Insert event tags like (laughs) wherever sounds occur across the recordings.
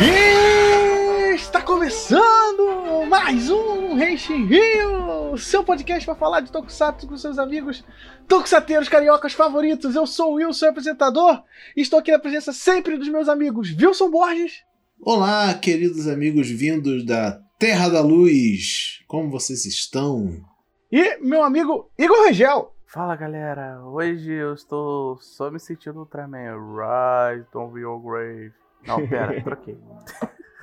E está começando mais um Renshin Rio, seu podcast para falar de Tokusatsu com seus amigos tokusateiros cariocas favoritos. Eu sou o Wilson, seu apresentador, e estou aqui na presença sempre dos meus amigos Wilson Borges. Olá, queridos amigos vindos da Terra da Luz. Como vocês estão? E meu amigo Igor Rangel. Fala galera, hoje eu estou só me sentindo Ultraman. Rise, don't be your grave. Não, pera, (laughs) troquei.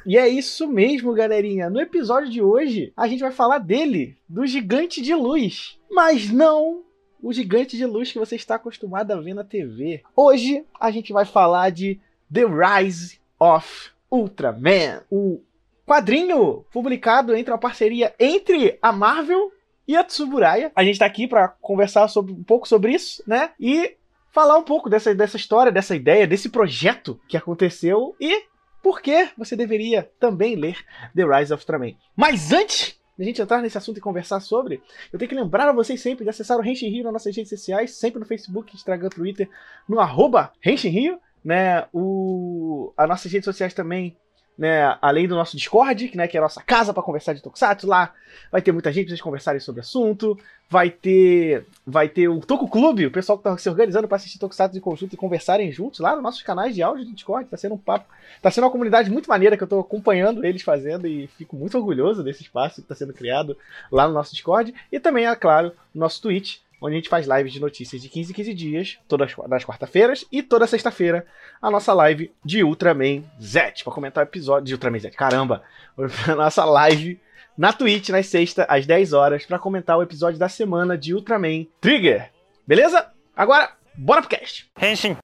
E é isso mesmo, galerinha. No episódio de hoje, a gente vai falar dele, do gigante de luz. Mas não o gigante de luz que você está acostumado a ver na TV. Hoje, a gente vai falar de The Rise of Ultraman, o quadrinho publicado entre uma parceria entre a Marvel e a Tsuburaya. A gente tá aqui para conversar sobre, um pouco sobre isso, né? E falar um pouco dessa, dessa história, dessa ideia, desse projeto que aconteceu e por que você deveria também ler The Rise of Ultraman. Mas antes de a gente entrar nesse assunto e conversar sobre, eu tenho que lembrar a vocês sempre de acessar o Henshin Rio nas nossas redes sociais, sempre no Facebook, Instagram, Twitter, no arroba Henshin Rio, né? O, as nossas redes sociais também né, além do nosso Discord, né, que é a nossa casa para conversar de Tokusatsu, lá. Vai ter muita gente pra vocês conversarem sobre o assunto, vai ter vai ter o Toku Clube, o pessoal que tá se organizando para assistir Tokusatsu em conjunto e conversarem juntos lá nos nossos canais de áudio do Discord, tá sendo um papo, tá sendo uma comunidade muito maneira que eu tô acompanhando eles fazendo e fico muito orgulhoso desse espaço que tá sendo criado lá no nosso Discord. E também, é claro, no nosso Twitch, onde a gente faz lives de notícias de 15 em 15 dias, todas nas quarta-feiras, e toda sexta-feira a nossa live de Ultraman Z, para comentar o episódio de Ultraman Z. Caramba! (laughs) A nossa live na Twitch, nas sexta, às 10 horas, para comentar o episódio da semana de Ultraman Trigger. Beleza? Agora, bora pro cast! Henshin!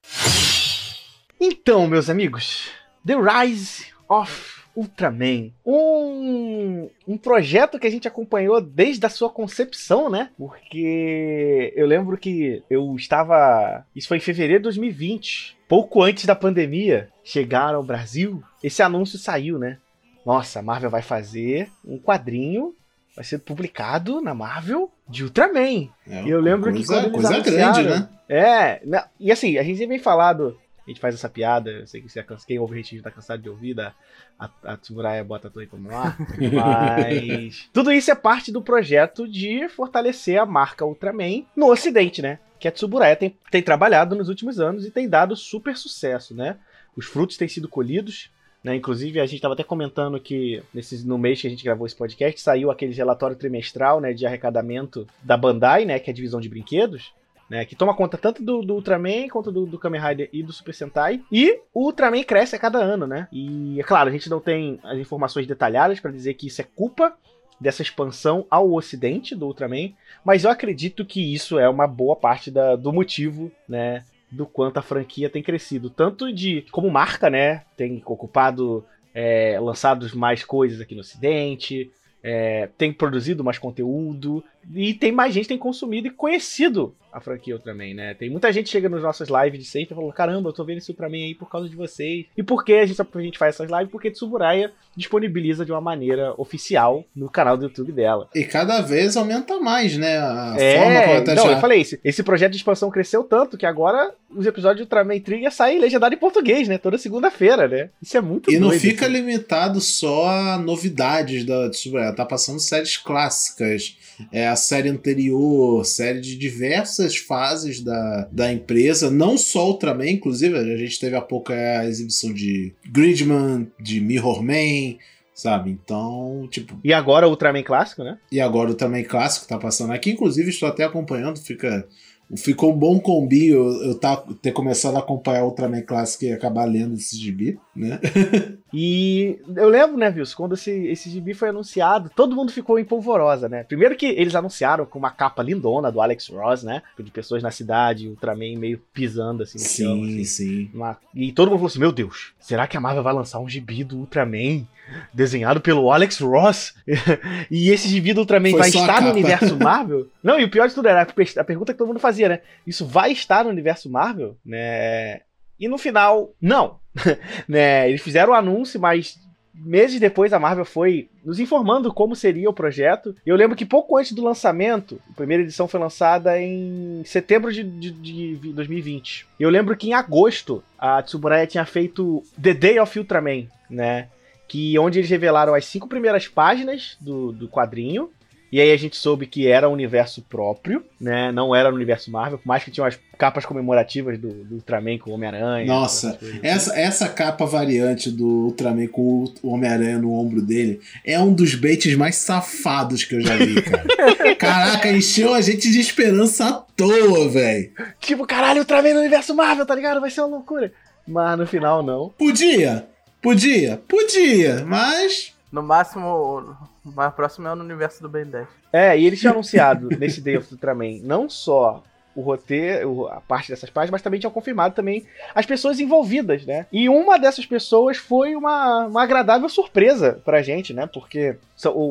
Então, meus amigos, The Rise of Ultraman. Um, um projeto que a gente acompanhou desde a sua concepção, né? Porque eu lembro que eu estava. Isso foi em fevereiro de 2020. Pouco antes da pandemia chegar ao Brasil, esse anúncio saiu, né? Nossa, a Marvel vai fazer um quadrinho vai ser publicado na Marvel de Ultraman. É, e eu lembro coisa, que quando eles coisa anunciaram, grande, né? É, e assim, a gente vem falado, a gente faz essa piada, eu sei que você é quem ouve a gente tá cansado de ouvir, da, a, a Tsuraya bota tudo aí como lá, mas (laughs) tudo isso é parte do projeto de fortalecer a marca Ultraman no ocidente, né? Que a Tsuburaya tem, tem trabalhado nos últimos anos e tem dado super sucesso, né? Os frutos têm sido colhidos, né? Inclusive, a gente estava até comentando que nesse, no mês que a gente gravou esse podcast, saiu aquele relatório trimestral né, de arrecadamento da Bandai, né? Que é a divisão de brinquedos. Né, que toma conta tanto do, do Ultraman quanto do, do Kamen Rider e do Super Sentai. E o Ultraman cresce a cada ano, né? E é claro, a gente não tem as informações detalhadas para dizer que isso é culpa dessa expansão ao ocidente do Ultraman, mas eu acredito que isso é uma boa parte da- do motivo, né? Do quanto a franquia tem crescido. Tanto de como marca, né? Tem ocupado, é, lançado mais coisas aqui no ocidente, é, tem produzido mais conteúdo e tem mais gente que tem consumido e conhecido a franquia Ultraman, né? Tem muita gente que chega nas nossas lives de sempre e fala: caramba, eu tô vendo esse Ultraman aí por causa de vocês. E por que a gente, a gente faz essas lives? Porque Tsuburaya disponibiliza de uma maneira oficial no canal do YouTube dela. E cada vez aumenta mais, né? A forma como É, até não, já... eu falei, esse, esse projeto de expansão cresceu tanto que agora os episódios de Ultraman Trigger saem legendado em português, né? Toda segunda-feira, né? Isso é muito E não fica assim. limitado só a novidades da Tsuburaya, tá passando séries clássicas, é a série anterior, série de diversas fases da, da empresa, não só Ultraman, inclusive a gente teve há pouco a exibição de Gridman, de Mirror Man, sabe? Então, tipo, E agora o Ultraman clássico, né? e agora o Ultraman clássico tá passando aqui, inclusive estou até acompanhando, fica Ficou um bom combi eu, eu tá, ter começado a acompanhar o Ultraman Clássico e acabar lendo esse gibi, né? (laughs) E eu lembro, né, Wilson, quando esse, esse gibi foi anunciado, todo mundo ficou em polvorosa, né? Primeiro que eles anunciaram com uma capa lindona do Alex Ross, né? De pessoas na cidade, Ultraman meio pisando assim no chão. Sim, assim. sim. Uma- E todo mundo falou assim: Meu Deus, será que a Marvel vai lançar um gibi do Ultraman desenhado pelo Alex Ross? (laughs) e esse gibi do Ultraman Foi vai estar no universo (laughs) Marvel? Não, e o pior de tudo era a pergunta que todo mundo fazia, né? Isso vai estar no universo Marvel? Né? E no final, não. (laughs) né? Eles fizeram o anúncio, mas meses depois a Marvel foi nos informando como seria o projeto. Eu lembro que pouco antes do lançamento, a primeira edição foi lançada em setembro de, de, de 2020. Eu lembro que em agosto a Tsuburaya tinha feito The Day of Ultraman, né? Que onde eles revelaram as cinco primeiras páginas do, do quadrinho e aí a gente soube que era um universo próprio, né? Não era no universo Marvel, por mais que tinha umas capas comemorativas do, do Ultraman com o Homem-Aranha. Nossa, essa, essa capa variante do Ultraman com o Homem-Aranha no ombro dele é um dos baits mais safados que eu já vi, cara. (laughs) Caraca, encheu a gente de esperança à toa, velho. Tipo, caralho, Ultraman no universo Marvel, tá ligado? Vai ser uma loucura. Mas no final, não. Podia, podia, podia, mas no máximo, o mais próximo é no universo do Ben 10. É, e eles tinham anunciado (laughs) nesse Day of Ultraman não só o roteiro, a parte dessas páginas, mas também tinham confirmado também as pessoas envolvidas, né? E uma dessas pessoas foi uma, uma agradável surpresa pra gente, né? Porque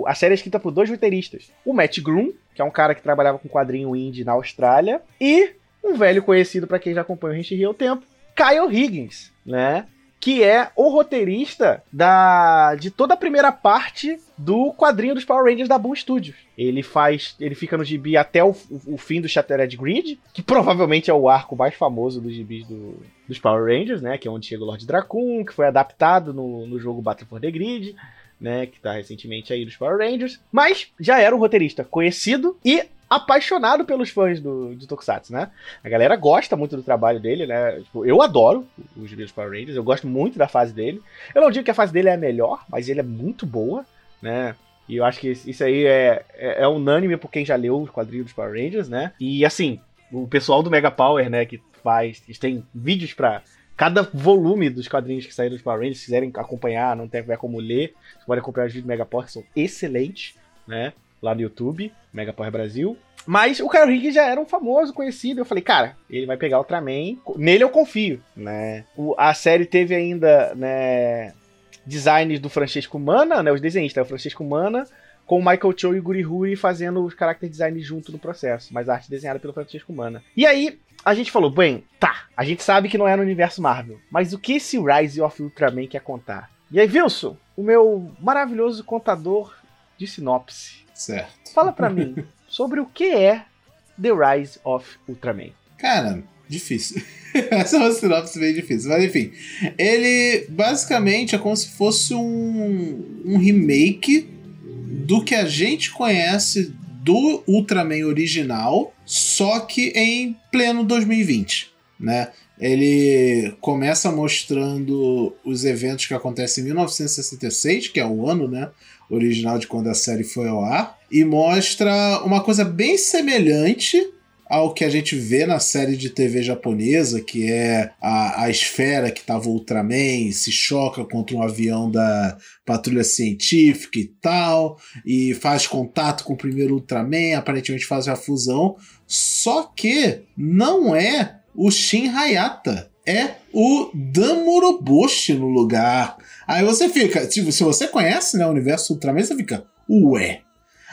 a série é escrita por dois roteiristas. O Matt Groom, que é um cara que trabalhava com quadrinho indie na Austrália, e um velho conhecido para quem já acompanha o Henshin Rio há tempo, Kyle Higgins, né? Que é o roteirista da de toda a primeira parte do quadrinho dos Power Rangers da Boom Studios. Ele faz, ele fica no gibi até o, o fim do Shattered Grid, que provavelmente é o arco mais famoso dos gibis do, dos Power Rangers, né, que é onde chega o Lord Dracon, que foi adaptado no, no jogo Battle for the Grid. Né, que tá recentemente aí dos Power Rangers, mas já era um roteirista conhecido e apaixonado pelos fãs do, de Tokusatsu, né? A galera gosta muito do trabalho dele, né? Tipo, eu adoro os vídeos Power Rangers, eu gosto muito da fase dele. Eu não digo que a fase dele é a melhor, mas ele é muito boa, né? E eu acho que isso aí é, é, é unânime por quem já leu os quadrinhos dos Power Rangers, né? E assim, o pessoal do Mega Power, né, que faz, eles têm vídeos para cada volume dos quadrinhos que saíram dos Power Rangers, se quiserem acompanhar, não tiver como ler, podem acompanhar os vídeos do Mega Power, que são excelentes, né? Lá no YouTube, Mega Power Brasil. Mas o Kyle Higgins já era um famoso, conhecido. Eu falei, cara, ele vai pegar Ultraman. Nele eu confio, né? O, a série teve ainda, né, designs do Francesco Mana, né? Os desenhistas, o Francesco Mana, com o Michael Cho e o Guri Huri fazendo os character design junto no processo. Mas a arte desenhada pelo Francesco Mana. E aí, a gente falou, bem, tá, a gente sabe que não é no universo Marvel. Mas o que esse Rise of Ultraman quer contar? E aí, Wilson, o meu maravilhoso contador de sinopse Certo. Fala para mim (laughs) sobre o que é The Rise of Ultraman. Cara, difícil. (laughs) Essa é uma sinopse bem difícil. Mas enfim, ele basicamente é como se fosse um, um remake do que a gente conhece do Ultraman original, só que em pleno 2020, né? Ele começa mostrando os eventos que acontecem em 1966, que é o ano, né? Original de quando a série foi ao ar, e mostra uma coisa bem semelhante ao que a gente vê na série de TV japonesa, que é a, a esfera que tava Ultraman, se choca contra um avião da patrulha científica e tal, e faz contato com o primeiro Ultraman, aparentemente faz a fusão. Só que não é o Shin Hayata, é o Damuroboshi no lugar. Aí você fica, tipo, se você conhece né, o universo Ultraman, você fica, ué.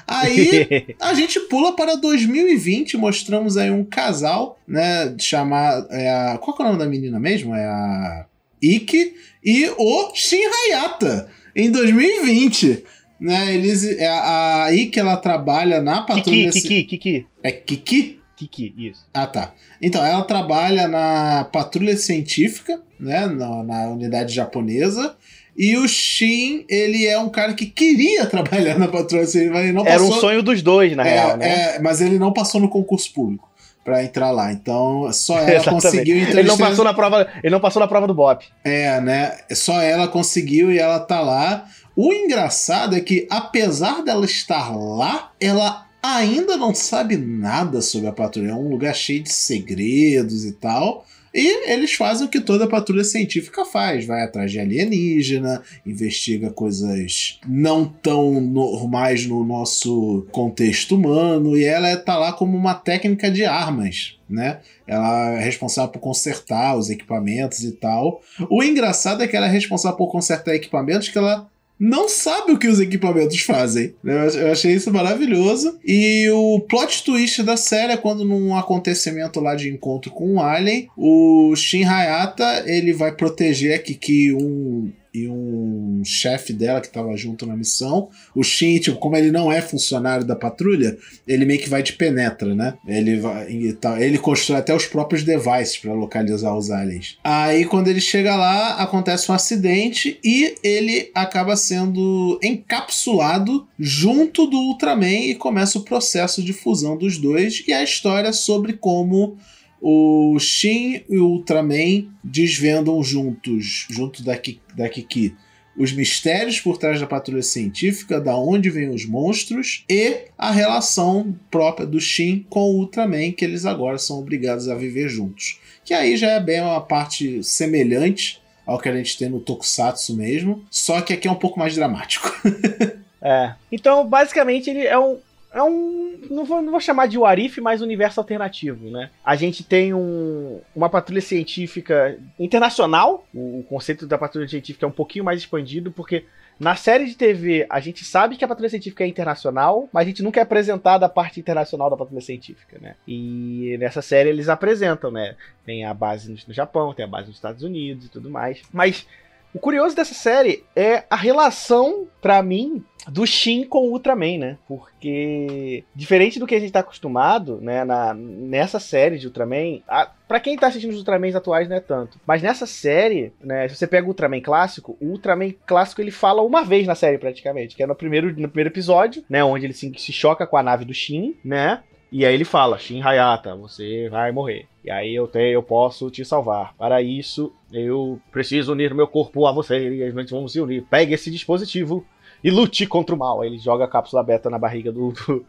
Aí (laughs) a gente pula para 2020, mostramos aí um casal, né, chamado, é a, qual é o nome da menina mesmo? É a Ikki e o Shin Hayata, em 2020. Né, eles, é, a, a Ikki, ela trabalha na patrulha... Kiki, Kiki, Kiki. É Kiki? Kiki, isso. Ah, tá. Então, ela trabalha na patrulha científica, né, na, na unidade japonesa, e o Shin, ele é um cara que queria (laughs) trabalhar na Patrulha Científica, mas ele não Era passou... um sonho dos dois, na é, real, né? É, mas ele não passou no concurso público para entrar lá. Então, só (laughs) ela conseguiu. Então ele não passou na prova, ele não passou na prova do BOP. É, né? Só ela conseguiu e ela tá lá. O engraçado é que apesar dela estar lá, ela ainda não sabe nada sobre a patrulha. É um lugar cheio de segredos e tal. E eles fazem o que toda patrulha científica faz: vai atrás de alienígena, investiga coisas não tão normais no nosso contexto humano, e ela tá lá como uma técnica de armas. Né? Ela é responsável por consertar os equipamentos e tal. O engraçado é que ela é responsável por consertar equipamentos que ela não sabe o que os equipamentos fazem. Eu achei isso maravilhoso. E o plot twist da série é quando, num acontecimento lá de encontro com um alien, o Shin Hayata ele vai proteger a Kiki, um e um chefe dela que tava junto na missão. O Shin, tipo, como ele não é funcionário da patrulha, ele meio que vai de penetra, né? Ele vai, ele constrói até os próprios devices para localizar os aliens. Aí quando ele chega lá, acontece um acidente e ele acaba sendo encapsulado junto do Ultraman e começa o processo de fusão dos dois e a história sobre como o Shin e o Ultraman desvendam juntos, junto da, Ki, da Kiki, os mistérios por trás da patrulha científica, da onde vêm os monstros e a relação própria do Shin com o Ultraman, que eles agora são obrigados a viver juntos. Que aí já é bem uma parte semelhante ao que a gente tem no Tokusatsu mesmo, só que aqui é um pouco mais dramático. (laughs) é. Então, basicamente, ele é um, é um. Não vou, não vou chamar de Warif, mas universo alternativo, né? A gente tem um, uma patrulha científica internacional. O, o, conceito da patrulha científica é um pouquinho mais expandido, porque na série de TV a gente sabe que a patrulha científica é internacional, mas a gente nunca é apresentado a parte internacional da patrulha científica, né? E nessa série eles apresentam, né? Tem a base no, no Japão, tem a base nos Estados Unidos e tudo mais. Mas o curioso dessa série é a relação, para mim, do Shin com o Ultraman, né? Porque, diferente do que a gente tá acostumado, né, na, nessa série de Ultraman, a, pra quem tá assistindo os Ultramans atuais não é tanto, mas nessa série, né, se você pega o Ultraman clássico, o Ultraman clássico ele fala uma vez na série praticamente, que é no primeiro, no primeiro episódio, né, onde ele se, se choca com a nave do Shin, né, e aí ele fala, Shin Hayata, você vai morrer. E aí eu tenho, eu posso te salvar. Para isso, eu preciso unir meu corpo a você e gente vamos se unir. Pegue esse dispositivo e lute contra o mal. Aí ele joga a cápsula beta na barriga do, do,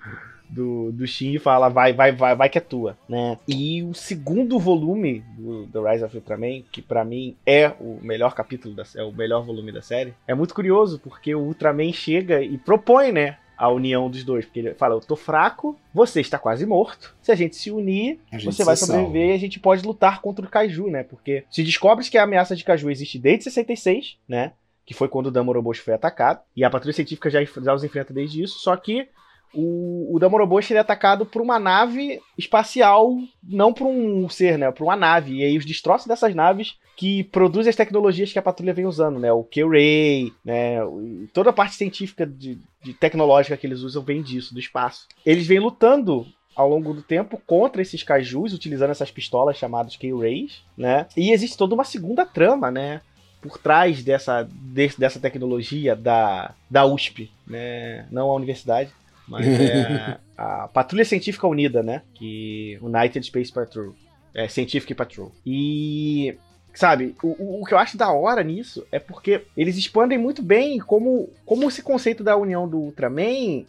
do, do Shin e fala, vai, vai, vai, vai que é tua, né? E o segundo volume do, do Rise of Ultraman, que para mim é o melhor capítulo, da, é o melhor volume da série, é muito curioso, porque o Ultraman chega e propõe, né, a união dos dois. Porque ele fala: Eu tô fraco, você está quase morto. Se a gente se unir, gente você vai sobreviver salva. e a gente pode lutar contra o Kaiju, né? Porque se descobre que a ameaça de Kaiju existe desde 66, né? Que foi quando o Damoroboshi foi atacado. E a patrulha científica já, já os enfrenta desde isso. Só que o, o Damoroboshi é atacado por uma nave espacial, não por um ser, né? Por uma nave. E aí os destroços dessas naves que produzem as tecnologias que a patrulha vem usando, né? O Q-Ray, né? Toda a parte científica de, de tecnológica que eles usam vem disso, do espaço. Eles vêm lutando ao longo do tempo contra esses kaijus, utilizando essas pistolas chamadas K-Rays, né? E existe toda uma segunda trama, né? Por trás dessa, de, dessa tecnologia da, da USP, né? Não a universidade, mas é a Patrulha Científica Unida, né? Que United Space Patrol. É, Scientific Patrol. E sabe, o, o que eu acho da hora nisso é porque eles expandem muito bem como, como esse conceito da união do Ultraman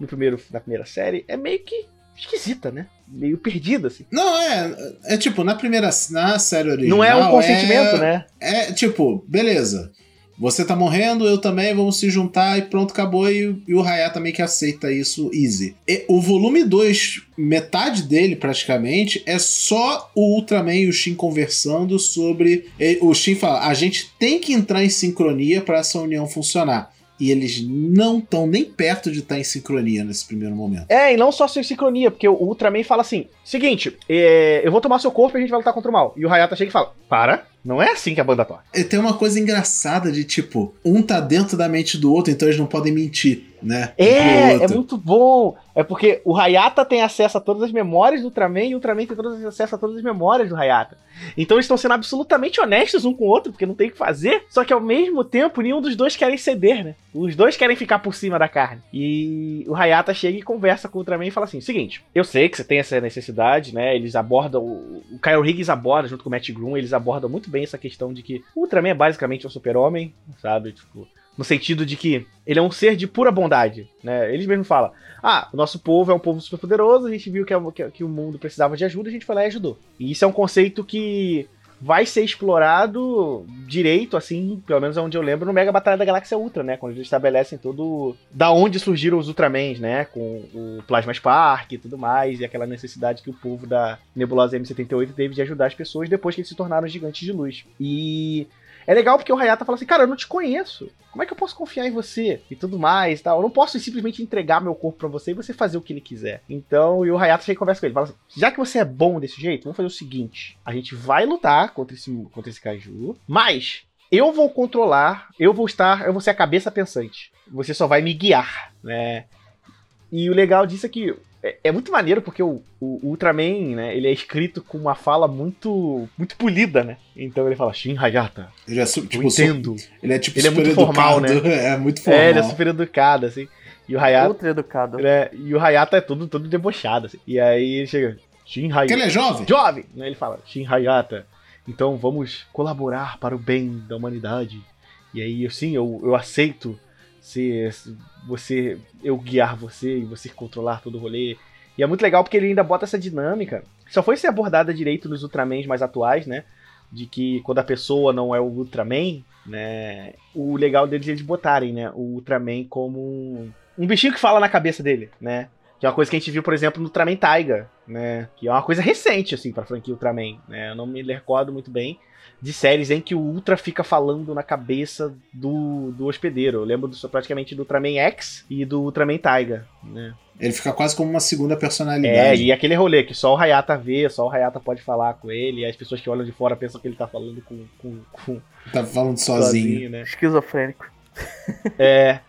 no primeiro, na primeira série é meio que esquisita, né? Meio perdida, assim. Não, é. É tipo, na primeira na série original. Não é um consentimento, é, né? É tipo, beleza. Você tá morrendo, eu também, vamos se juntar e pronto, acabou. E, e o Hayata também que aceita isso easy. E o volume 2, metade dele praticamente, é só o Ultraman e o Shin conversando sobre. O Shin fala: a gente tem que entrar em sincronia para essa união funcionar. E eles não estão nem perto de estar em sincronia nesse primeiro momento. É, e não só em sincronia, porque o Ultraman fala assim: seguinte, é, eu vou tomar seu corpo e a gente vai lutar contra o mal. E o Hayata chega e fala: para, não é assim que a banda toca. E tem uma coisa engraçada de tipo, um tá dentro da mente do outro, então eles não podem mentir, né? É, é muito bom. É porque o Hayata tem acesso a todas as memórias do Ultraman e o Ultraman tem todas, acesso a todas as memórias do Hayata. Então eles estão sendo absolutamente honestos um com o outro, porque não tem o que fazer. Só que ao mesmo tempo, nenhum dos dois querem ceder, né? Os dois querem ficar por cima da carne. E o Hayata chega e conversa com o Ultraman e fala assim: seguinte, eu sei que você tem essa necessidade, né? Eles abordam. O Kyle Higgins aborda junto com o Matt Groom, eles abordam muito bem essa questão de que o Ultraman é basicamente um super-homem, sabe? Tipo, no sentido de que ele é um ser de pura bondade, né? Eles mesmos falam: ah, o nosso povo é um povo super poderoso, a gente viu que, é que, que o mundo precisava de ajuda, a gente foi lá e ajudou. E isso é um conceito que vai ser explorado direito, assim, pelo menos é onde eu lembro, no Mega Batalha da Galáxia Ultra, né? Quando eles estabelecem todo. Da onde surgiram os Ultramans, né? Com o Plasma Spark e tudo mais, e aquela necessidade que o povo da Nebulosa M78 teve de ajudar as pessoas depois que eles se tornaram gigantes de luz. E é legal porque o Hayata fala assim, cara, eu não te conheço. Como é que eu posso confiar em você? E tudo mais tal. Eu não posso simplesmente entregar meu corpo para você e você fazer o que ele quiser. Então, e o Hayata chega e conversa com ele. Fala assim, já que você é bom desse jeito, vamos fazer o seguinte. A gente vai lutar contra esse, contra esse Kaiju, mas eu vou controlar, eu vou estar, eu vou ser a cabeça pensante. Você só vai me guiar, né? E o legal disso é que é, é muito maneiro porque o, o, Ultraman, né, ele é escrito com uma fala muito muito polida, né? Então ele fala Shin Hayata. Ele é tipo, entendo. Ele é tipo ele é muito formal, né? (laughs) É muito formal. É, ele é super educado, assim. E o Hayata. Ultra educado. É, e o Hayata é todo, todo debochado, assim. E aí ele chega. Shin Hayata. Porque ele é jovem? Jovem! Né, ele fala, Shin Hayata. Então vamos colaborar para o bem da humanidade. E aí, sim, eu, eu aceito ser você eu guiar você e você controlar todo o rolê. E é muito legal porque ele ainda bota essa dinâmica. Só foi ser abordada direito nos Ultramans mais atuais, né? De que quando a pessoa não é o Ultraman, né? O legal deles é eles botarem, né? O Ultraman como um, um bichinho que fala na cabeça dele, né? Que é uma coisa que a gente viu, por exemplo, no Ultraman Taiga, né? Que é uma coisa recente, assim, pra franquia Ultraman, né? Eu não me recordo muito bem de séries em que o Ultra fica falando na cabeça do, do hospedeiro. Eu lembro do, praticamente do Ultraman X e do Ultraman Taiga, né? Ele fica quase como uma segunda personalidade. É, e aquele rolê que só o Hayata vê, só o Hayata pode falar com ele, e as pessoas que olham de fora pensam que ele tá falando com. com, com tá falando sozinho. sozinho né? Esquizofrênico. É.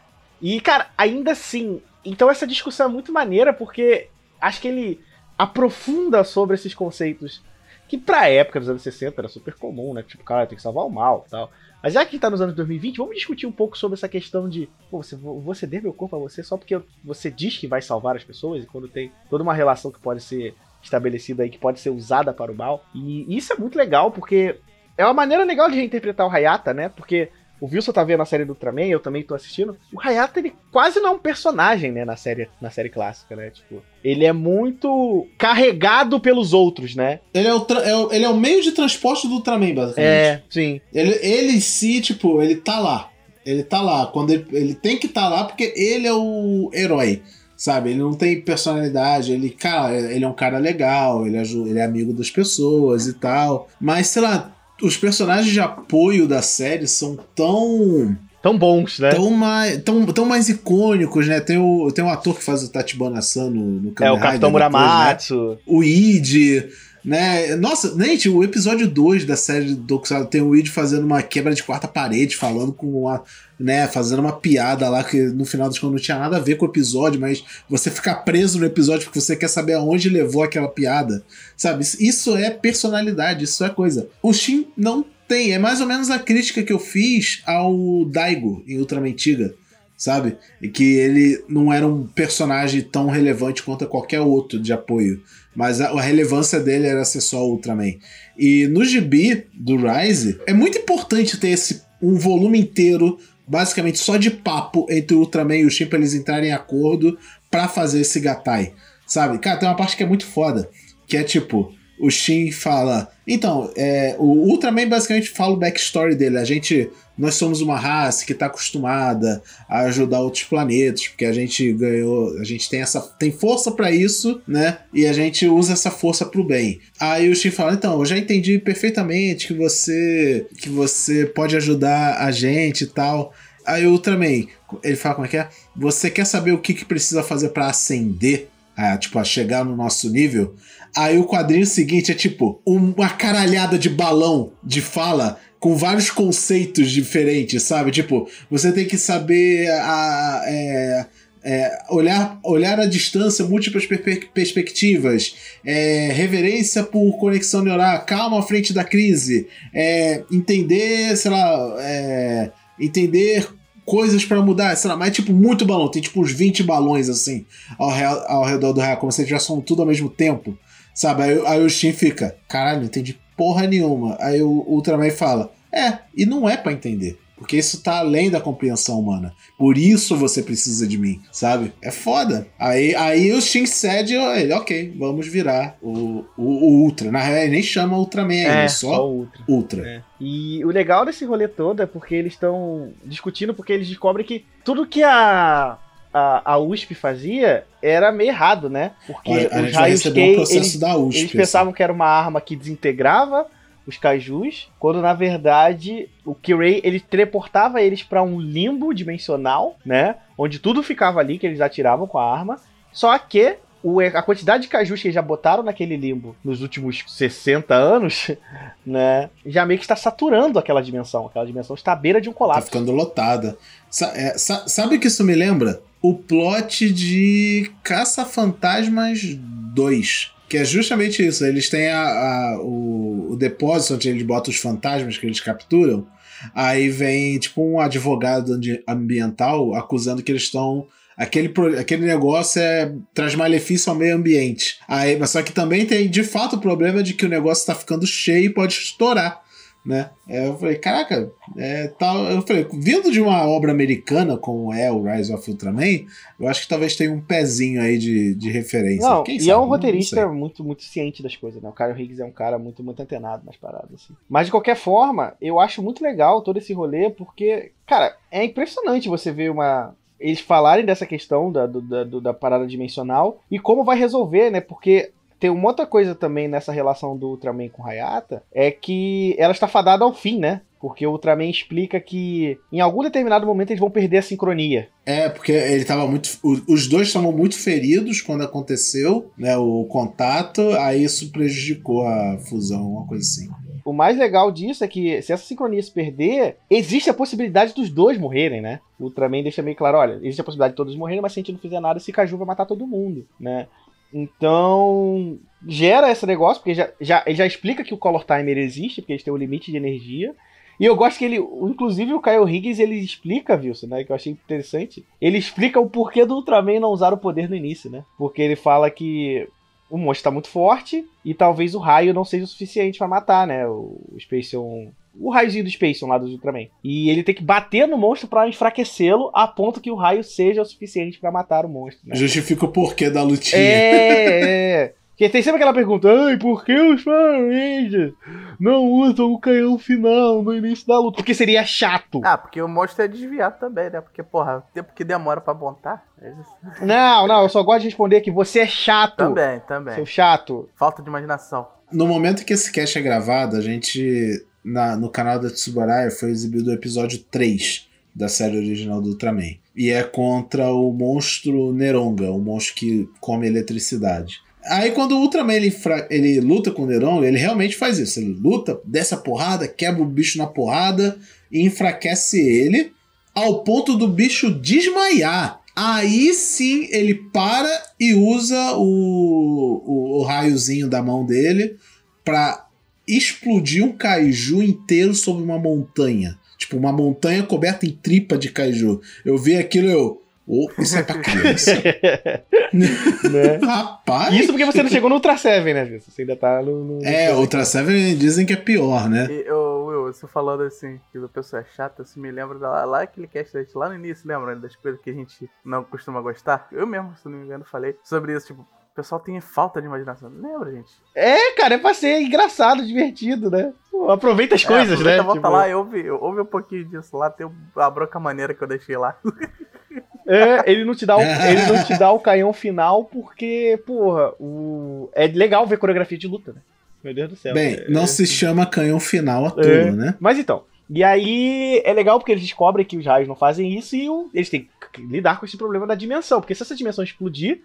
E, cara, ainda assim. Então essa discussão é muito maneira, porque acho que ele aprofunda sobre esses conceitos que pra época dos anos 60 era super comum, né? Tipo, cara, tem que salvar o mal tal. Mas já que tá nos anos 2020, vamos discutir um pouco sobre essa questão de, pô, você, vou ceder meu corpo a você só porque você diz que vai salvar as pessoas e quando tem toda uma relação que pode ser estabelecida aí, que pode ser usada para o mal. E isso é muito legal, porque é uma maneira legal de reinterpretar o Hayata, né? Porque o Wilson tá vendo a série do Ultraman, eu também tô assistindo. O Hayata, ele quase não é um personagem, né, na série, na série clássica, né? Tipo, ele é muito carregado pelos outros, né? Ele é o, é o ele é o meio de transporte do Ultraman, basicamente. É, sim. Ele, ele em si, tipo, ele tá lá. Ele tá lá. Quando ele, ele tem que estar tá lá porque ele é o herói sabe? Ele não tem personalidade, ele, cara, ele é um cara legal, ele é, ele é amigo das pessoas e tal. Mas, sei lá, os personagens de apoio da série são tão tão bons, né? Tão mais, tão, tão mais icônicos, né? Tem o, tem um ator que faz o Tachibana-san no, no Kamen É, o Capitão Muramatsu. Né? O Id, né? Nossa, gente, o episódio 2 da série do Tokusatsu tem o Id fazendo uma quebra de quarta parede, falando com uma, né, fazendo uma piada lá que no final das contas não tinha nada a ver com o episódio, mas você fica preso no episódio porque você quer saber aonde levou aquela piada. Sabe? Isso é personalidade, isso é coisa. O Shin não tem, é mais ou menos a crítica que eu fiz ao Daigo em Ultraman Tiga sabe? E que ele não era um personagem tão relevante quanto qualquer outro de apoio. Mas a, a, relevância dele era ser só Ultraman. E no gibi do Rise, é muito importante ter esse um volume inteiro, basicamente só de papo entre o Ultraman e o Shin pra eles entrarem em acordo para fazer esse Gatai. Sabe? Cara, tem uma parte que é muito foda. Que é tipo, o Shin fala. Então, é, o Ultraman basicamente fala o backstory dele. A gente. Nós somos uma raça que está acostumada a ajudar outros planetas, porque a gente ganhou. A gente tem essa. tem força para isso, né? E a gente usa essa força pro bem. Aí o Shin fala: então, eu já entendi perfeitamente que você. que você pode ajudar a gente e tal. Aí o Ultraman, ele fala como é que é? Você quer saber o que, que precisa fazer para ascender? Tipo, a chegar no nosso nível? Aí o quadrinho seguinte é tipo uma caralhada de balão de fala com vários conceitos diferentes, sabe? Tipo, você tem que saber a, é, é, olhar, olhar à distância, múltiplas per perspectivas, é, reverência por conexão neural, calma à frente da crise, é, entender, sei lá, é, entender coisas para mudar, sei lá, mas tipo muito balão, tem tipo uns 20 balões assim ao, ao redor do real, como se eles tivessem tudo ao mesmo tempo. Sabe? Aí, aí o Shin fica, caralho, não entendi porra nenhuma. Aí o Ultraman fala, é, e não é para entender. Porque isso tá além da compreensão humana. Por isso você precisa de mim, sabe? É foda. Aí, aí o Shin cede ele, ok, vamos virar o, o, o Ultra. Na real, ele nem chama Ultraman, é, é só, só Ultra. Ultra. É. E o legal desse rolê todo é porque eles estão discutindo, porque eles descobrem que tudo que a a, a USP fazia era meio errado, né? Porque a, os raios K, eles, USP, eles assim. pensavam que era uma arma que desintegrava os cajus, quando na verdade o Kirei ele teleportava eles para um limbo dimensional, né? Onde tudo ficava ali que eles atiravam com a arma. Só que o, a quantidade de cajus que eles já botaram naquele limbo nos últimos 60 anos, (laughs) né? Já meio que está saturando aquela dimensão. Aquela dimensão está à beira de um Tá colapso. ficando lotada. Sa- é, sa- sabe o que isso me lembra? O plot de Caça-Fantasmas 2. Que é justamente isso. Eles têm a, a- o, o depósito onde eles botam os fantasmas que eles capturam. Aí vem, tipo, um advogado ambiental acusando que eles estão. Aquele, aquele negócio é, traz malefício ao meio ambiente. Aí, mas só que também tem, de fato, o problema de que o negócio está ficando cheio e pode estourar. Né? É, eu falei, caraca, é, tal. Eu falei, vindo de uma obra americana como é o Rise of Ultraman, eu acho que talvez tenha um pezinho aí de, de referência. Não, Quem e sabe? é um roteirista muito, muito ciente das coisas, né? O Kyle Higgs é um cara muito, muito antenado nas paradas, assim. Mas de qualquer forma, eu acho muito legal todo esse rolê, porque, cara, é impressionante você ver uma. Eles falarem dessa questão da, do- da, do- da parada dimensional e como vai resolver, né? Porque tem uma outra coisa também nessa relação do Ultraman com Hayata, é que ela está fadada ao fim, né? Porque o Ultraman explica que em algum determinado momento eles vão perder a sincronia. É, porque ele tava muito. Os dois estavam muito feridos quando aconteceu, né? O contato, aí isso prejudicou a fusão, uma coisa assim. O mais legal disso é que se essa sincronia se perder, existe a possibilidade dos dois morrerem, né? O Ultraman deixa meio claro, olha, existe a possibilidade de todos morrerem, mas se a gente não fizer nada, esse Caju vai matar todo mundo, né? Então, gera esse negócio, porque já, já, já explica que o Color Timer existe, porque eles têm um limite de energia. E eu gosto que ele, inclusive o Kyle Higgins, ele explica, Wilson, né, que eu achei interessante. Ele explica o porquê do Ultraman não usar o poder no início, né? Porque ele fala que o monstro tá muito forte e talvez o raio não seja o suficiente pra matar, né? O Spaceon. O raiozinho do Spaceon lá do Ultraman. E ele tem que bater no monstro pra enfraquecê-lo a ponto que o raio seja o suficiente pra matar o monstro, né? Justifica o porquê da lutinha. É, é. Porque tem sempre aquela pergunta: Ai, por que os Power Rangers não usam o canhão final no início da luta? Porque seria chato. Ah, porque o monstro é desviado também, né? Porque, porra, o tempo que demora pra montar. é. Não, não, eu só gosto de responder que você é chato. Também, também. Seu chato. Falta de imaginação. No momento que esse cast é gravado, a gente. Na, no canal da Tsubaraya foi exibido o episódio 3 da série original do Ultraman. E é contra o monstro Neronga, o monstro que come eletricidade. Aí quando o Ultraman ele, ele luta com o Neronga, ele realmente faz isso. Ele luta, desce a porrada, quebra o bicho na porrada e enfraquece ele ao ponto do bicho desmaiar. Aí sim ele para e usa o, o, o raiozinho da mão dele pra explodir um kaiju inteiro sobre uma montanha. Tipo, uma montanha coberta em tripa de kaiju. Eu vi aquilo e eu. Oh, isso é pra criança. (laughs) né? (laughs) Rapaz! Isso porque você não chegou no Ultra Seven, né, Wilson? Você ainda tá no. no- É, Ultra Seven dizem que é pior, né? E, ô, Will, você falando assim, que a pessoa é chata, isso me lembra da, lá aquele cast da gente, lá no início, lembra? Das coisas que a gente não costuma gostar. Eu mesmo, se não me engano, falei sobre isso, tipo, o pessoal tem falta de imaginação. Lembra, gente? É, cara, é pra ser engraçado, divertido, né? Pô, aproveita as coisas, é, né? Volta Tipo, lá e ouve, ouve um pouquinho disso lá, tem a bronca maneira que eu deixei lá. (laughs) É, ele não te dá o, ele não te dá o canhão final porque, porra, o... é legal ver coreografia de luta, né? Meu Deus do céu. Bem, É- não se chama canhão final à toa, É. né? Mas então, e aí é legal porque eles descobrem que os raios não fazem isso e o- eles têm que lidar com esse problema da dimensão. Porque se essa dimensão explodir,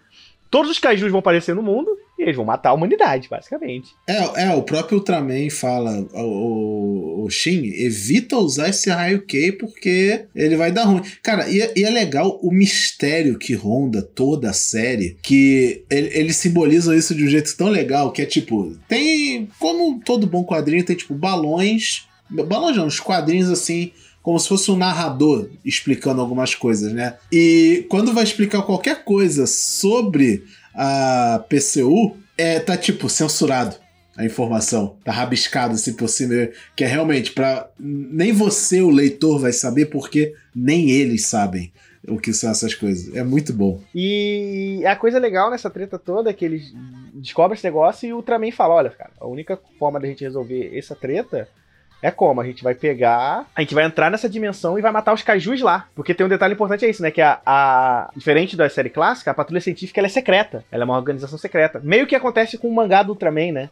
todos os kaijus vão aparecer no mundo e eles vão matar a humanidade, basicamente. É, é, o próprio Ultraman fala, o, o, Shin evita usar esse raio K porque ele vai dar ruim. Cara, e, é- e é legal o mistério que ronda toda a série, que ele- eles simbolizam isso de um jeito tão legal, que é tipo, tem, como todo bom quadrinho, tem tipo balões, balões não, uns quadrinhos assim, como se fosse um narrador explicando algumas coisas, né? E quando vai explicar qualquer coisa sobre a PCU, é, tá tipo censurado a informação, tá rabiscado assim por cima, que é realmente para nem você, o leitor, vai saber porque nem eles sabem o que são essas coisas. É muito bom. E a coisa legal nessa treta toda é que eles descobrem esse negócio e o Ultraman fala: olha, cara, a única forma da gente resolver essa treta é como? A gente vai pegar, a gente vai entrar nessa dimensão e vai matar os kaijus lá. Porque tem um detalhe importante é isso, né? Que a, a- diferente da série clássica, a patrulha científica ela é secreta. Ela é uma organização secreta. Meio que acontece com o mangá do Ultraman, né?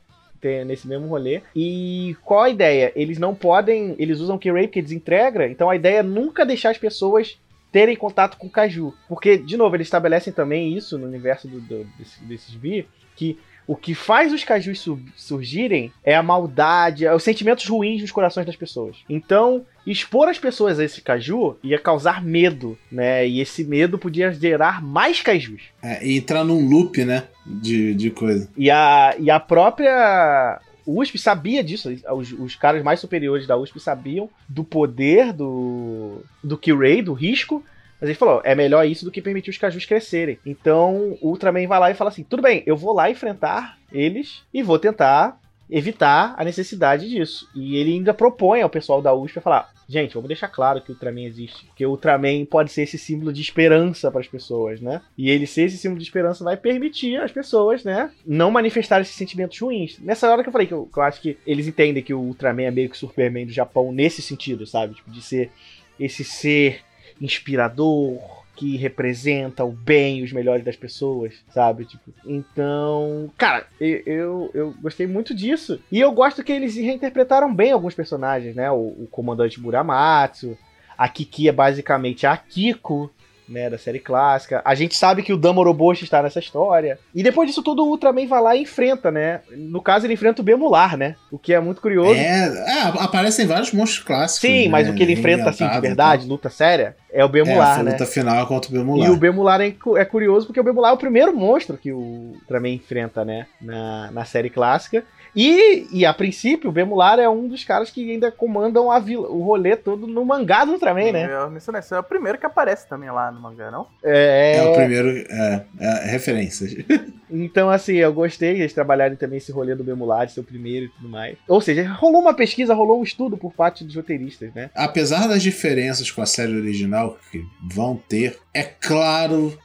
Nesse mesmo rolê. E qual a ideia? Eles não podem. Eles usam K-Ray porque desintegra. Então a ideia é nunca deixar as pessoas terem contato com o Caju. Porque, de novo, eles estabelecem também isso no universo do, do, desse, desses bi, que o que faz os cajus surgirem é a maldade, é os sentimentos ruins nos corações das pessoas. Então, expor as pessoas a esse caju ia causar medo, né? E esse medo podia gerar mais cajus. É, e entrar num loop, né? De, de coisa. E a, e a própria USP sabia disso, os, os, caras mais superiores da USP sabiam do poder do, do Ray, do risco, mas ele falou, é melhor isso do que permitir os cajus crescerem. Então o Ultraman vai lá e fala assim: tudo bem, eu vou lá enfrentar eles e vou tentar evitar a necessidade disso. E ele ainda propõe ao pessoal da USP falar: gente, vamos deixar claro que o Ultraman existe. Porque o Ultraman pode ser esse símbolo de esperança para as pessoas, né? E ele ser esse símbolo de esperança vai permitir as pessoas, né, não manifestar esses sentimentos ruins. Nessa hora que eu falei que eu, que eu acho que eles entendem que o Ultraman é meio que o Superman do Japão nesse sentido, sabe? Tipo, de ser esse ser inspirador, que representa o bem e os melhores das pessoas, sabe? Tipo, então, cara, eu, eu, eu, gostei muito disso. E eu gosto que eles reinterpretaram bem alguns personagens, né? O, o comandante Muramatsu, a Kiki é basicamente a Kiko, né, da série clássica. A gente sabe que o Damoroboshi está nessa história. E depois disso tudo, o Ultraman vai lá e enfrenta, né? No caso, ele enfrenta o Bemular, né? O que é muito curioso. É, é aparecem vários monstros clássicos. Sim, né? mas o que ele enfrenta, assim, de verdade, luta séria, é o Bemular, é, né? luta final contra o Bemular. E o Bemular é, é, curioso porque o Bemular é o primeiro monstro que o Ultraman enfrenta, né? Na, na série clássica. E, e a princípio, o Bemular é um dos caras que ainda comandam a vila, o rolê todo no mangá do Ultraman, né? É, é o primeiro que aparece também lá no mangá, não? É, é o primeiro. É, é referência. (laughs) então, assim, eu gostei de eles trabalharem também esse rolê do Bemular, de ser o primeiro e tudo mais. Ou seja, rolou uma pesquisa, rolou um estudo por parte dos roteiristas, né? Apesar das diferenças com a série original que vão ter, é claro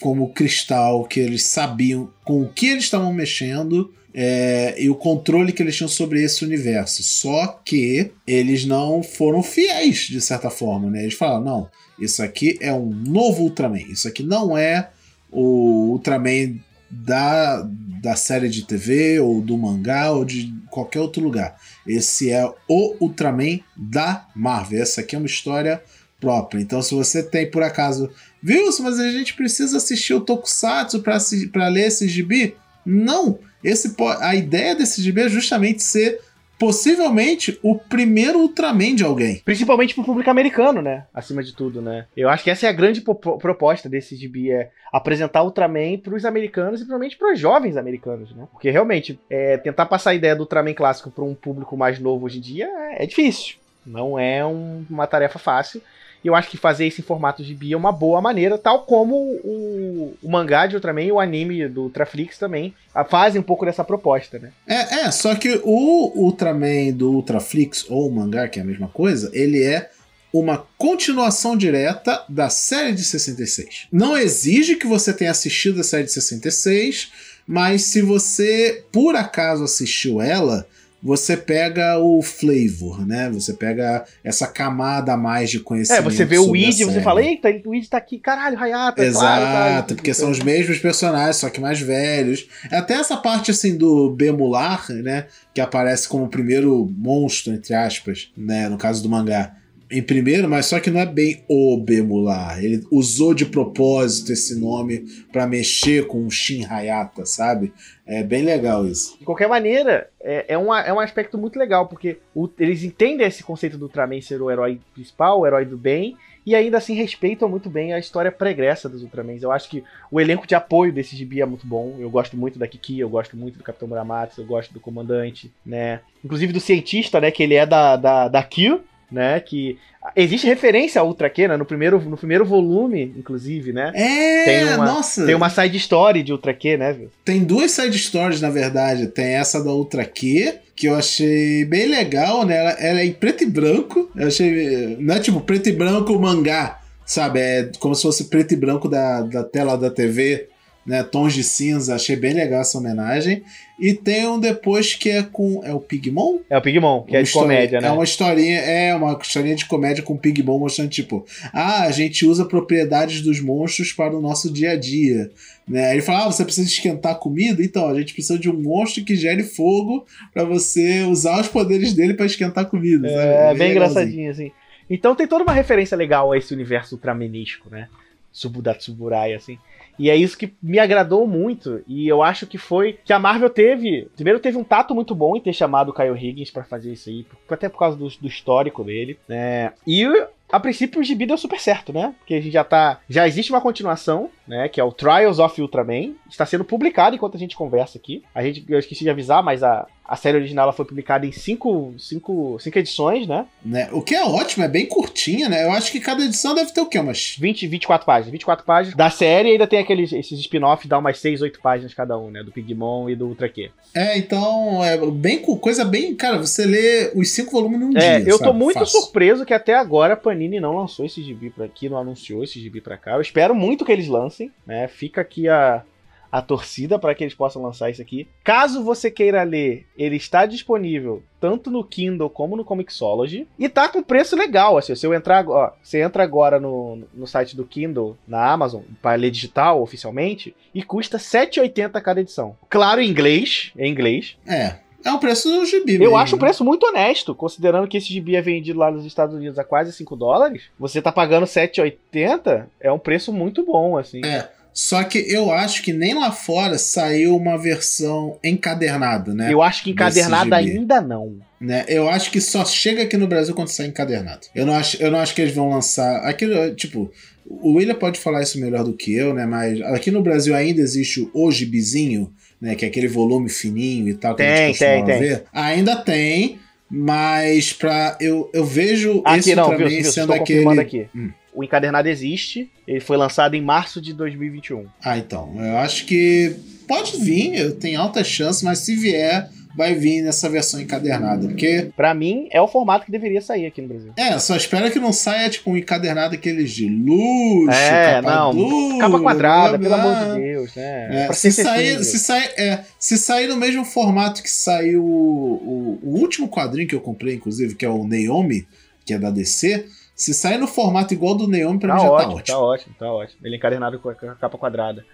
como cristal que eles sabiam com o que eles estavam mexendo é, e o controle que eles tinham sobre esse universo. Só que eles não foram fiéis, de certa forma, né? Eles falaram, não, isso aqui é um novo Ultraman. Isso aqui não é o Ultraman da, da série de TV, ou do mangá, ou de qualquer outro lugar. Esse é o Ultraman da Marvel. Essa aqui é uma história própria. Então, se você tem, por acaso, viu, mas a gente precisa assistir o Tokusatsu para ler esse gibi? Não! Esse, a ideia desse gibi é justamente ser possivelmente o primeiro Ultraman de alguém. Principalmente pro público americano, né? Acima de tudo, né? Eu acho que essa é a grande proposta desse gibi, é apresentar Ultraman pros americanos e principalmente pros jovens americanos, né? Porque realmente, é, tentar passar a ideia do Ultraman clássico para um público mais novo hoje em dia é, é difícil. Não é um, uma tarefa fácil. E eu acho que fazer isso em formato de bi é uma boa maneira, tal como o, o mangá de Ultraman e o anime do Ultraflix também fazem um pouco dessa proposta, né? É, é, só que o Ultraman do Ultraflix, ou o mangá, que é a mesma coisa, ele é uma continuação direta da série de 66. Não exige que você tenha assistido a série de 66, mas se você por acaso assistiu ela, você pega o flavor, né? Você pega essa camada a mais de conhecimento. É, você vê o Weed e você fala, eita, o Weed tá aqui, caralho, Hayata. Exato, claro, claro, porque são os mesmos personagens, só que mais velhos. É até essa parte assim do Bemular, né? Que aparece como o primeiro monstro, entre aspas, né? No caso do mangá em primeiro, mas só que não é bem o Bemular. Ele usou de propósito esse nome para mexer com o Shin Hayata, sabe? É bem legal isso. De qualquer maneira, é, é, um, é um aspecto muito legal, porque o, eles entendem esse conceito do Ultraman ser o herói principal, o herói do bem, e ainda assim respeitam muito bem a história pregressa dos Ultramans. Eu acho que o elenco de apoio desse gibi é muito bom. Eu gosto muito da Kiki, eu gosto muito do Capitão Muramatsu, eu gosto do comandante, né? Inclusive do cientista, né? Que ele é da, da, da Kill, né? Que existe referência a Ultra Q, né? No primeiro, no primeiro volume, inclusive, né? É, tem uma, nossa. Tem uma side story de Ultra Q, né? Tem duas side stories, na verdade. Tem essa da Ultra Q, que eu achei bem legal, né? Ela, ela é em preto e branco. Eu achei. Não é tipo preto e branco mangá, sabe? É como se fosse preto e branco da, da tela da TV né, tons de cinza, achei bem legal essa homenagem. E tem um depois que é com. É o Pigmon? É o Pigmon, que é de comédia, né? É uma historinha, é uma historinha de comédia com o Pigmon mostrando, tipo, ah, a gente usa propriedades dos monstros para o nosso dia a dia. Né? Aí ele fala: ah, você precisa esquentar comida? Então, a gente precisa de um monstro que gere fogo para você usar os poderes dele para esquentar comida. É, é bem, bem engraçadinho, assim. Então tem toda uma referência legal a esse universo ultramenístico, né? Subudatsuburai, assim. E é isso que me agradou muito. E eu acho que foi que a Marvel teve. Primeiro, teve um tato muito bom em ter chamado o Kyle Higgins para fazer isso aí, até por causa do, do histórico dele. Né? E a princípio o gibi deu super certo, né? Porque a gente já tá. Já existe uma continuação, né? Que é o Trials of Ultraman. Está sendo publicado enquanto a gente conversa aqui. A gente, eu esqueci de avisar, mas a, a série original ela foi publicada em cinco, cinco, cinco edições, né? né? O que é ótimo, é bem curtinha, né? Eu acho que cada edição deve ter o quê? Umas 20, 24 páginas. 24 páginas da série e ainda tem aqueles esses spin-off, dá umas 6, 8 páginas cada um, né? Do Pigmon e do Ultra Q. É, então, é bem coisa bem. Cara, você lê os cinco volumes num é, dia. Eu sabe? tô muito Fácil. surpreso que até agora a Panini não lançou esse gibi pra aqui, não anunciou esse gibi pra cá. Eu espero muito que eles lancem, né? Fica aqui a, a torcida para que eles possam lançar isso aqui. Caso você queira ler, ele está disponível tanto no Kindle como no Comixology e tá com preço legal, assim, se eu entrar, ó, você entra agora no, no site do Kindle na Amazon para ler digital oficialmente e custa 7,80 cada edição. Claro, em inglês, em inglês. É. É o preço do gibi. Eu mesmo, acho um né? preço muito honesto, considerando que esse gibi é vendido lá nos Estados Unidos a quase 5 dólares. Você tá pagando 7,80, é um preço muito bom, assim. É. Só que eu acho que nem lá fora saiu uma versão encadernada, né? Eu acho que encadernada ainda não. né? Eu acho que só chega aqui no Brasil quando sai encadernado. Eu não acho, eu não acho que eles vão lançar. Aquilo, tipo, o William pode falar isso melhor do que eu, né? Mas aqui no Brasil ainda existe o gibizinho, né? Que é aquele volume fininho e tal que a Tem, gente costuma tem, tem. ver. Ainda tem, mas pra. Eu, eu vejo Aqui esse não, Ultraman viu, viu? sendo aquele. aqui. Hum. O encadernado existe, ele foi lançado em março de 2021. Ah, então. Eu acho que pode vir, eu tenho alta chance, mas se vier, vai vir nessa versão encadernada. Porque, Pra mim, é o formato que deveria sair aqui no Brasil. é, só espero que não saia tipo um encadernado aqueles de luxo, É, capa não, dura, Capa quadrada, blá, pelo blá. amor de Deus, né? É, se, sair, se, sair, é, se sair no mesmo formato que saiu o, o, o último quadrinho que eu comprei, inclusive, que é o Naomi, que é da DC, se sair no formato igual do Naomi, pra Tá mim já ótimo, tá tá ótimo. ótimo, tá ótimo. Ele é encadernado com a com a capa quadrada.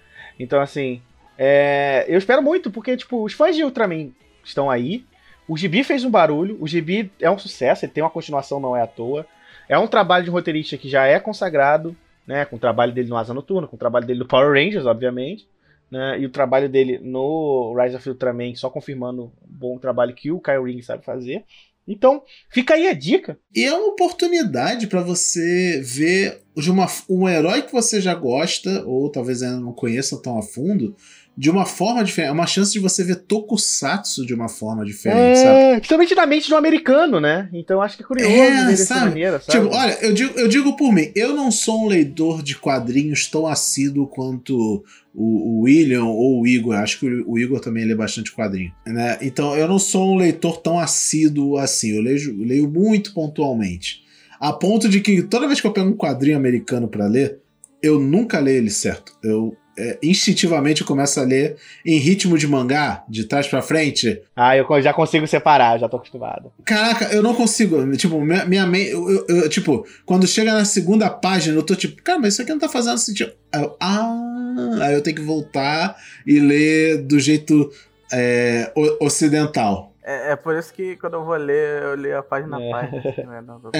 Então, assim, é, eu espero muito, porque, tipo, os fãs de Ultraman estão aí. O Gibi fez um barulho, o Gibi é um sucesso, ele tem uma continuação, não é à toa. É um trabalho de um roteirista que já é consagrado, né? Com o trabalho dele no Asa Noturna, com o trabalho dele no Power Rangers, obviamente. Né, e o trabalho dele no Rise of Ultraman, só confirmando o bom trabalho que o Kyle Ring sabe fazer. Então, fica aí a dica. E é uma oportunidade pra você ver uma, um herói que você já gosta, ou talvez ainda não conheça tão a fundo, de uma forma diferente. É uma chance de você ver Tokusatsu de uma forma diferente, sabe? É, principalmente na mente de um americano, né? Então acho que é curioso É, ver dessa sabe? maneira, sabe? Tipo, olha, eu digo, eu digo por mim, eu não sou um leitor de quadrinhos tão assíduo quanto o, o William ou o Igor. Acho que o, o Igor também lê bastante quadrinho, né? Então eu não sou um leitor tão assíduo assim. Eu leio, leio muito pontualmente. A ponto de que toda vez que eu pego um quadrinho americano pra ler, eu nunca leio ele certo. Eu é, instintivamente eu começo a ler em ritmo de mangá, de trás pra frente, Ah, eu já consigo separar, já tô acostumado. Caraca, eu não consigo. Tipo, minha, minha mente. Eu, eu- eu, tipo, quando chega na segunda página, eu tô tipo, cara, mas isso aqui não tá fazendo sentido. Aí eu, ah, aí eu tenho que voltar e ler do jeito é, ocidental. É, é por isso que quando eu vou ler, eu leio a página É. a página. né? (laughs) Não, não-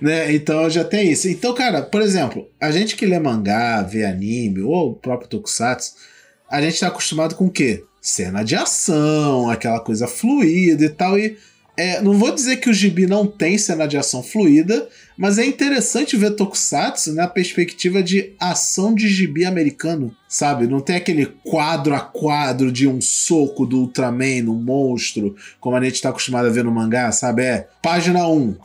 né? Então já tem isso. Então, cara, por exemplo, a gente que lê mangá, vê anime, ou o próprio Tokusatsu, a gente tá acostumado com o quê? Cena de ação, aquela coisa fluida e tal. E é, não vou dizer que o gibi não tem cena de ação fluida, mas é interessante ver Tokusatsu na perspectiva de ação de gibi americano, sabe? Não tem aquele quadro a quadro de um soco do Ultraman no monstro, como a gente tá acostumado a ver no mangá, sabe? É página 1,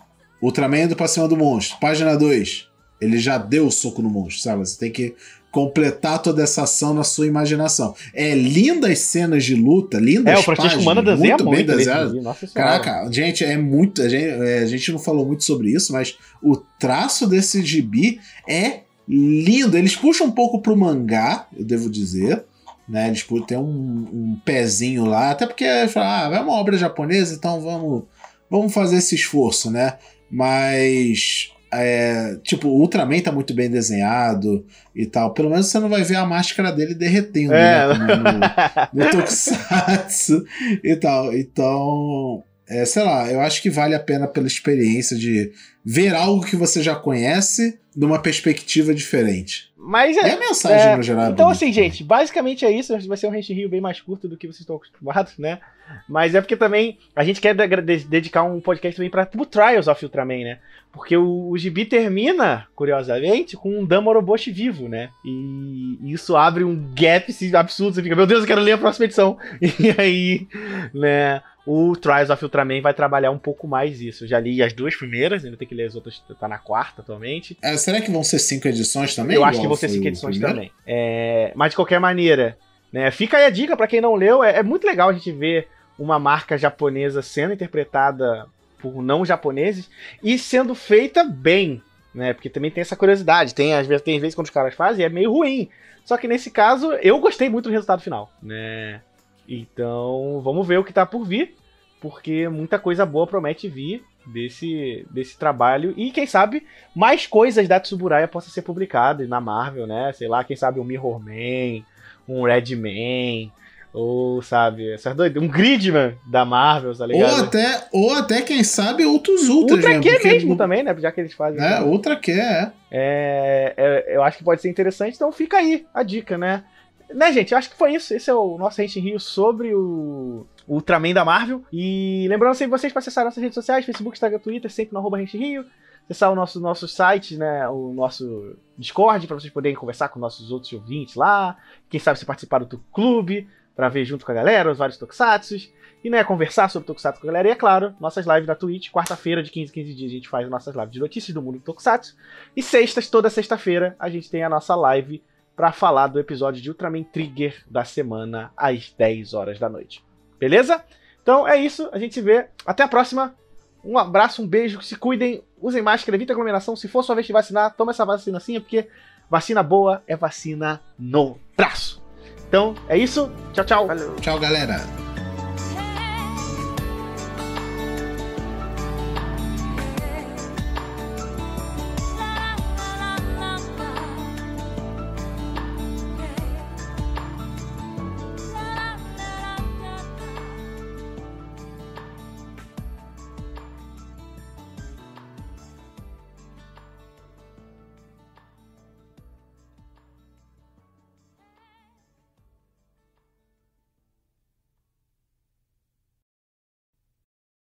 Ultraman indo pra cima do monstro. Página 2, ele já deu o soco no monstro, sabe? Você tem que completar toda essa ação na sua imaginação. É lindas cenas de luta, lindas É, o Francisco páginas, Manda desenha muito, muito, bem gibi, Nossa senhora. Caraca, gente, é muito. A gente, é, a gente não falou muito sobre isso, mas o traço desse gibi é lindo. Eles puxam um pouco pro mangá, eu devo dizer. Né, eles tem um, um pezinho lá, até porque ah, é uma obra japonesa, então vamos, vamos fazer esse esforço, né? Mas é, tipo, o Ultraman tá muito bem desenhado e tal. Pelo menos você não vai ver a máscara dele derretendo, É. né? no- no Tokusatsu e tal. Então, é, sei lá, eu acho que vale a pena pela experiência de ver algo que você já conhece numa perspectiva diferente. Mas é. E a mensagem é, no geral. é Então, bonita assim, gente, basicamente é isso. Vai ser um Rente Rio bem mais curto do que vocês estão acostumados, né? Mas é porque também a gente quer de- de- dedicar um podcast também para o Trials of Ultraman, né? Porque o, o gibi termina, curiosamente, com um Damoroboshi vivo, né? E isso abre um gap assim, absurdo. Você fica, meu Deus, eu quero ler a próxima edição. (laughs) E aí, né? O Trials of Ultraman vai trabalhar um pouco mais isso. Eu já li as duas primeiras, ainda tem que ler as outras, tá na quarta atualmente. É, será que vão ser cinco edições também? Eu acho que vão ser cinco edições também. É, mas de qualquer maneira, né, fica aí a dica pra quem não leu. É, é muito legal a gente ver uma marca japonesa sendo interpretada por não japoneses e sendo feita bem, né? Porque também tem essa curiosidade. Tem às vezes, tem vezes quando os caras fazem é meio ruim. Só que nesse caso eu gostei muito do resultado final, né? Então vamos ver o que tá por vir, porque muita coisa boa promete vir desse, desse trabalho e quem sabe mais coisas da Tsuburaya possam ser publicadas na Marvel, né? Sei lá, quem sabe um Mirror Man, um Red Man, ou sabe, essas doidas, um Gridman da Marvel, tá Ou ligado? até, ou até, quem sabe, outros Ultras. Ultra né? Q mesmo também, né? Já que eles fazem. É, Ultra Q, é. É, é, eu acho que pode ser interessante, então fica aí a dica, né? Né, gente? Eu acho que foi isso. Esse é o nosso Rente Rio sobre o Ultraman da Marvel. E lembrando sempre vocês para acessar nossas redes sociais, Facebook, Instagram, Twitter, sempre no arroba Rente Rio. Acessar o nosso, nosso site, né? O nosso Discord, para vocês poderem conversar com nossos outros ouvintes lá. Quem sabe se participar do clube, para ver junto com a galera, os vários Tokusatsus. E, né, conversar sobre Tokusatsu com a galera. E, é claro, nossas lives da Twitch. Quarta-feira, de 15 em 15 dias, a gente faz nossas lives de notícias do mundo do Tokusatsu. E sextas, toda sexta-feira, a gente tem a nossa live para falar do episódio de Ultraman Trigger da semana às 10 horas da noite. Beleza? Então é isso, a gente se vê. Até a próxima. Um abraço, um beijo, se cuidem, usem máscara, evitem aglomeração. Se for sua vez de vacinar, toma essa vacina assim, porque vacina boa é vacina no braço. Então é isso, tchau, tchau. Valeu. Tchau, galera.